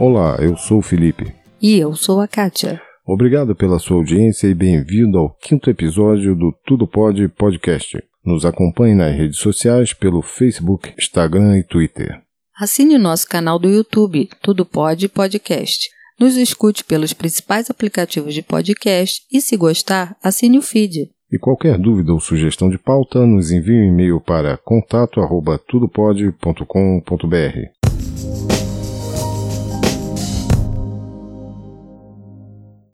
Olá, eu sou o Felipe. E eu sou a Kátia. Obrigado pela sua audiência e bem-vindo ao quinto episódio do Tudo Pode Podcast. Nos acompanhe nas redes sociais pelo Facebook, Instagram e Twitter. Assine o nosso canal do YouTube, Tudo Pode Podcast. Nos escute pelos principais aplicativos de podcast e, se gostar, assine o feed. E qualquer dúvida ou sugestão de pauta, nos envie um e-mail para contato@tudopode.com.br.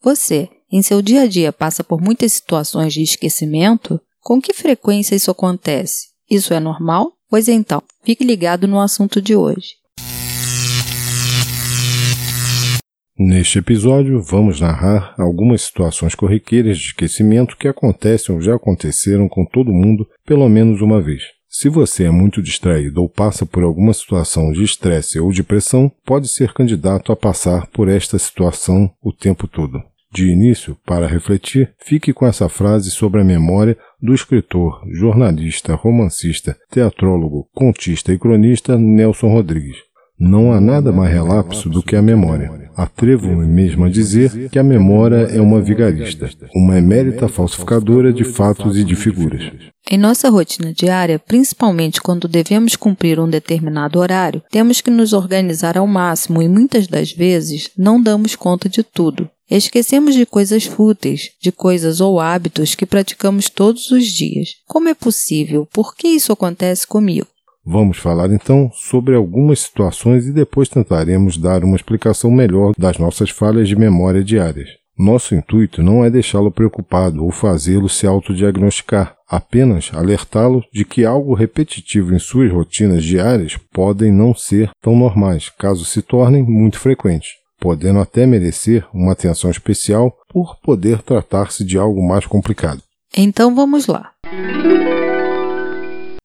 Você, em seu dia a dia, passa por muitas situações de esquecimento? Com que frequência isso acontece? Isso é normal? Pois então, fique ligado no assunto de hoje. Neste episódio, vamos narrar algumas situações corriqueiras de esquecimento que acontecem ou já aconteceram com todo mundo pelo menos uma vez. Se você é muito distraído ou passa por alguma situação de estresse ou depressão, pode ser candidato a passar por esta situação o tempo todo. De início, para refletir, fique com essa frase sobre a memória do escritor, jornalista, romancista, teatrólogo, contista e cronista Nelson Rodrigues. Não há nada mais relapso do que a memória. Atrevo-me mesmo a dizer que a memória é uma vigarista, uma emérita falsificadora de fatos e de figuras. Em nossa rotina diária, principalmente quando devemos cumprir um determinado horário, temos que nos organizar ao máximo e muitas das vezes não damos conta de tudo. Esquecemos de coisas fúteis, de coisas ou hábitos que praticamos todos os dias. Como é possível? Por que isso acontece comigo? Vamos falar então sobre algumas situações e depois tentaremos dar uma explicação melhor das nossas falhas de memória diárias. Nosso intuito não é deixá-lo preocupado ou fazê-lo se autodiagnosticar, apenas alertá-lo de que algo repetitivo em suas rotinas diárias podem não ser tão normais, caso se tornem muito frequentes podendo até merecer uma atenção especial por poder tratar-se de algo mais complicado. Então vamos lá.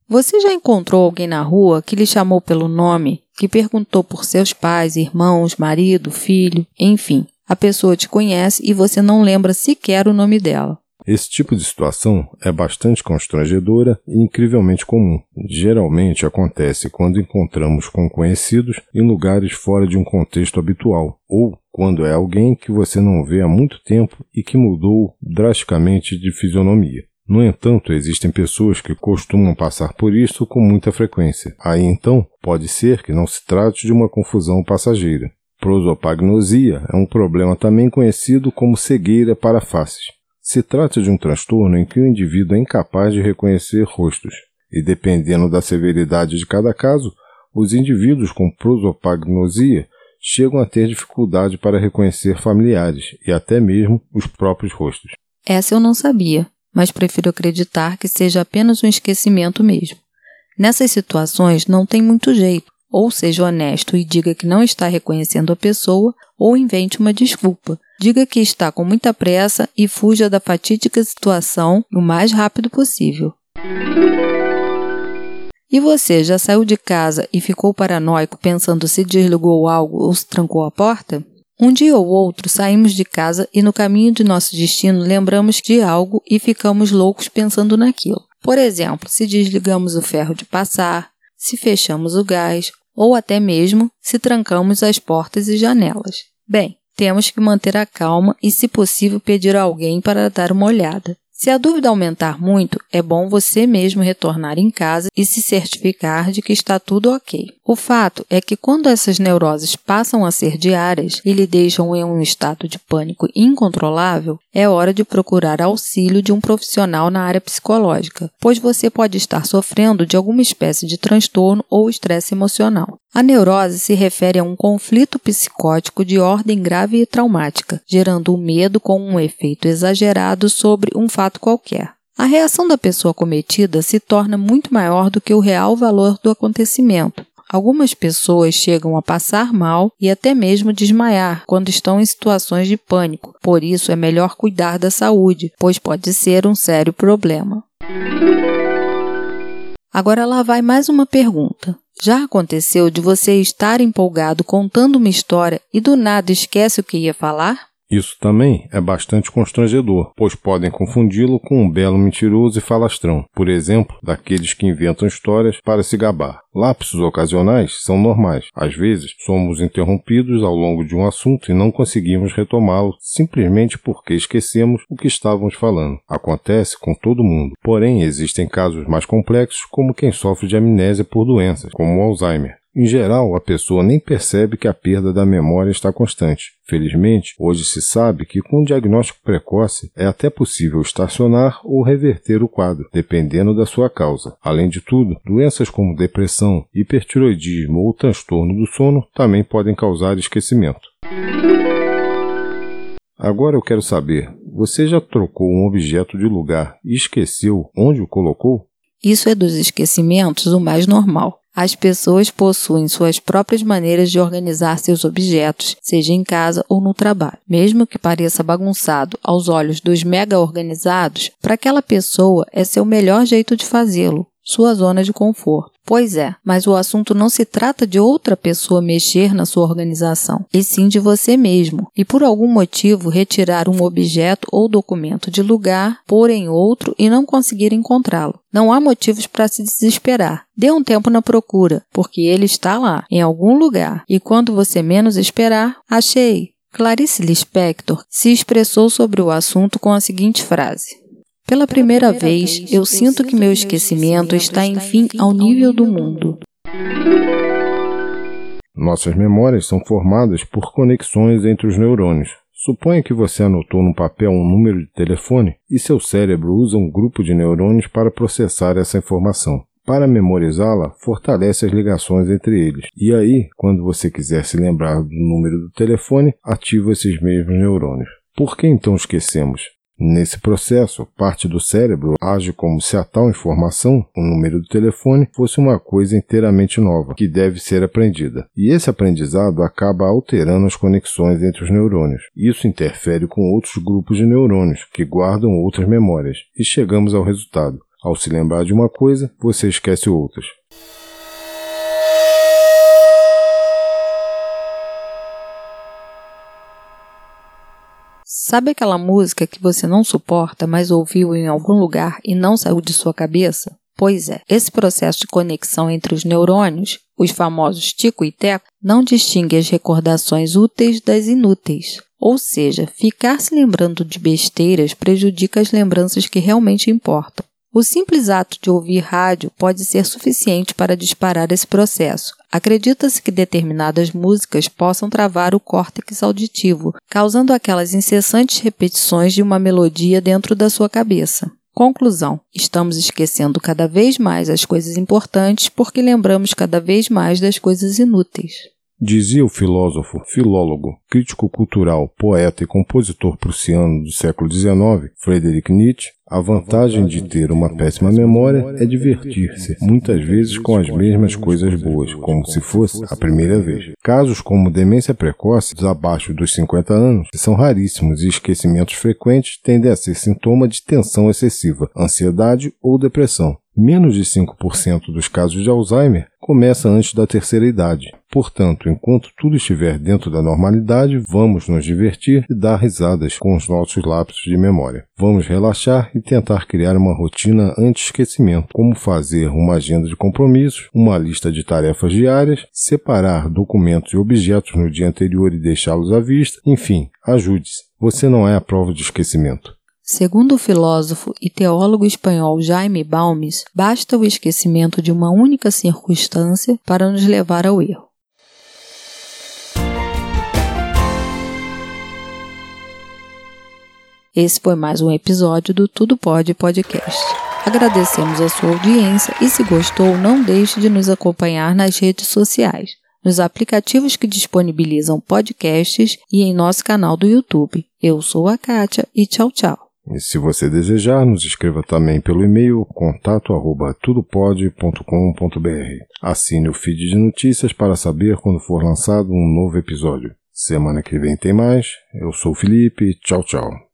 Você já encontrou alguém na rua que lhe chamou pelo nome, que perguntou por seus pais, irmãos, marido, filho, enfim, a pessoa te conhece e você não lembra sequer o nome dela? Esse tipo de situação é bastante constrangedora e incrivelmente comum. Geralmente acontece quando encontramos com conhecidos em lugares fora de um contexto habitual, ou quando é alguém que você não vê há muito tempo e que mudou drasticamente de fisionomia. No entanto, existem pessoas que costumam passar por isso com muita frequência. Aí então, pode ser que não se trate de uma confusão passageira. Prosopagnosia é um problema também conhecido como cegueira para faces. Se trata de um transtorno em que o indivíduo é incapaz de reconhecer rostos, e dependendo da severidade de cada caso, os indivíduos com prosopagnosia chegam a ter dificuldade para reconhecer familiares e até mesmo os próprios rostos. Essa eu não sabia, mas prefiro acreditar que seja apenas um esquecimento mesmo. Nessas situações não tem muito jeito. Ou seja honesto e diga que não está reconhecendo a pessoa, ou invente uma desculpa. Diga que está com muita pressa e fuja da fatídica situação o mais rápido possível. E você já saiu de casa e ficou paranoico pensando se desligou algo ou se trancou a porta? Um dia ou outro saímos de casa e no caminho de nosso destino lembramos de algo e ficamos loucos pensando naquilo. Por exemplo, se desligamos o ferro de passar, se fechamos o gás ou até mesmo se trancamos as portas e janelas. Bem, temos que manter a calma e, se possível, pedir a alguém para dar uma olhada. Se a dúvida aumentar muito, é bom você mesmo retornar em casa e se certificar de que está tudo ok. O fato é que quando essas neuroses passam a ser diárias e lhe deixam em um estado de pânico incontrolável, é hora de procurar auxílio de um profissional na área psicológica, pois você pode estar sofrendo de alguma espécie de transtorno ou estresse emocional. A neurose se refere a um conflito psicótico de ordem grave e traumática, gerando o um medo com um efeito exagerado sobre um fato qualquer. A reação da pessoa cometida se torna muito maior do que o real valor do acontecimento. Algumas pessoas chegam a passar mal e até mesmo desmaiar quando estão em situações de pânico, por isso é melhor cuidar da saúde, pois pode ser um sério problema. Agora lá vai mais uma pergunta. Já aconteceu de você estar empolgado contando uma história e do nada esquece o que ia falar? Isso também é bastante constrangedor, pois podem confundi-lo com um belo mentiroso e falastrão, por exemplo, daqueles que inventam histórias para se gabar. Lapsos ocasionais são normais. Às vezes, somos interrompidos ao longo de um assunto e não conseguimos retomá-lo simplesmente porque esquecemos o que estávamos falando. Acontece com todo mundo. Porém, existem casos mais complexos, como quem sofre de amnésia por doenças, como o Alzheimer. Em geral, a pessoa nem percebe que a perda da memória está constante. Felizmente, hoje se sabe que com um diagnóstico precoce é até possível estacionar ou reverter o quadro, dependendo da sua causa. Além de tudo, doenças como depressão, hipertiroidismo ou transtorno do sono também podem causar esquecimento. Agora eu quero saber, você já trocou um objeto de lugar e esqueceu onde o colocou? Isso é dos esquecimentos o mais normal. As pessoas possuem suas próprias maneiras de organizar seus objetos, seja em casa ou no trabalho. Mesmo que pareça bagunçado aos olhos dos mega organizados, para aquela pessoa é seu melhor jeito de fazê-lo sua zona de conforto. Pois é, mas o assunto não se trata de outra pessoa mexer na sua organização, e sim de você mesmo, e por algum motivo retirar um objeto ou documento de lugar, pôr em outro e não conseguir encontrá-lo. Não há motivos para se desesperar. Dê um tempo na procura, porque ele está lá, em algum lugar, e quando você menos esperar, achei. Clarice Lispector se expressou sobre o assunto com a seguinte frase: pela primeira vez, eu sinto que meu esquecimento está, enfim, ao nível do mundo. Nossas memórias são formadas por conexões entre os neurônios. Suponha que você anotou no papel um número de telefone e seu cérebro usa um grupo de neurônios para processar essa informação. Para memorizá-la, fortalece as ligações entre eles. E aí, quando você quiser se lembrar do número do telefone, ativa esses mesmos neurônios. Por que então esquecemos? Nesse processo, parte do cérebro age como se a tal informação, o número do telefone, fosse uma coisa inteiramente nova, que deve ser aprendida. E esse aprendizado acaba alterando as conexões entre os neurônios. Isso interfere com outros grupos de neurônios, que guardam outras memórias. E chegamos ao resultado. Ao se lembrar de uma coisa, você esquece outras. Sabe aquela música que você não suporta, mas ouviu em algum lugar e não saiu de sua cabeça? Pois é, esse processo de conexão entre os neurônios, os famosos tico e teco, não distingue as recordações úteis das inúteis. Ou seja, ficar se lembrando de besteiras prejudica as lembranças que realmente importam. O simples ato de ouvir rádio pode ser suficiente para disparar esse processo. Acredita-se que determinadas músicas possam travar o córtex auditivo, causando aquelas incessantes repetições de uma melodia dentro da sua cabeça. Conclusão: estamos esquecendo cada vez mais as coisas importantes porque lembramos cada vez mais das coisas inúteis. Dizia o filósofo, filólogo, crítico cultural, poeta e compositor prussiano do século XIX, Friedrich Nietzsche, a vantagem de ter uma péssima memória é divertir-se, muitas vezes com as mesmas coisas boas, como se fosse a primeira vez. Casos como demência precoce, abaixo dos 50 anos, são raríssimos e esquecimentos frequentes tendem a ser sintoma de tensão excessiva, ansiedade ou depressão. Menos de 5% dos casos de Alzheimer começa antes da terceira idade. Portanto, enquanto tudo estiver dentro da normalidade, vamos nos divertir e dar risadas com os nossos lapsos de memória. Vamos relaxar e tentar criar uma rotina anti-esquecimento, como fazer uma agenda de compromissos, uma lista de tarefas diárias, separar documentos e objetos no dia anterior e deixá-los à vista, enfim, ajude-se. Você não é a prova de esquecimento. Segundo o filósofo e teólogo espanhol Jaime Balmes, basta o esquecimento de uma única circunstância para nos levar ao erro. Esse foi mais um episódio do Tudo Pode Podcast. Agradecemos a sua audiência e, se gostou, não deixe de nos acompanhar nas redes sociais, nos aplicativos que disponibilizam podcasts e em nosso canal do YouTube. Eu sou a Kátia e tchau, tchau. E se você desejar, nos escreva também pelo e-mail contato@tudopod.com.br. Assine o feed de notícias para saber quando for lançado um novo episódio. Semana que vem tem mais. Eu sou o Felipe. Tchau, tchau.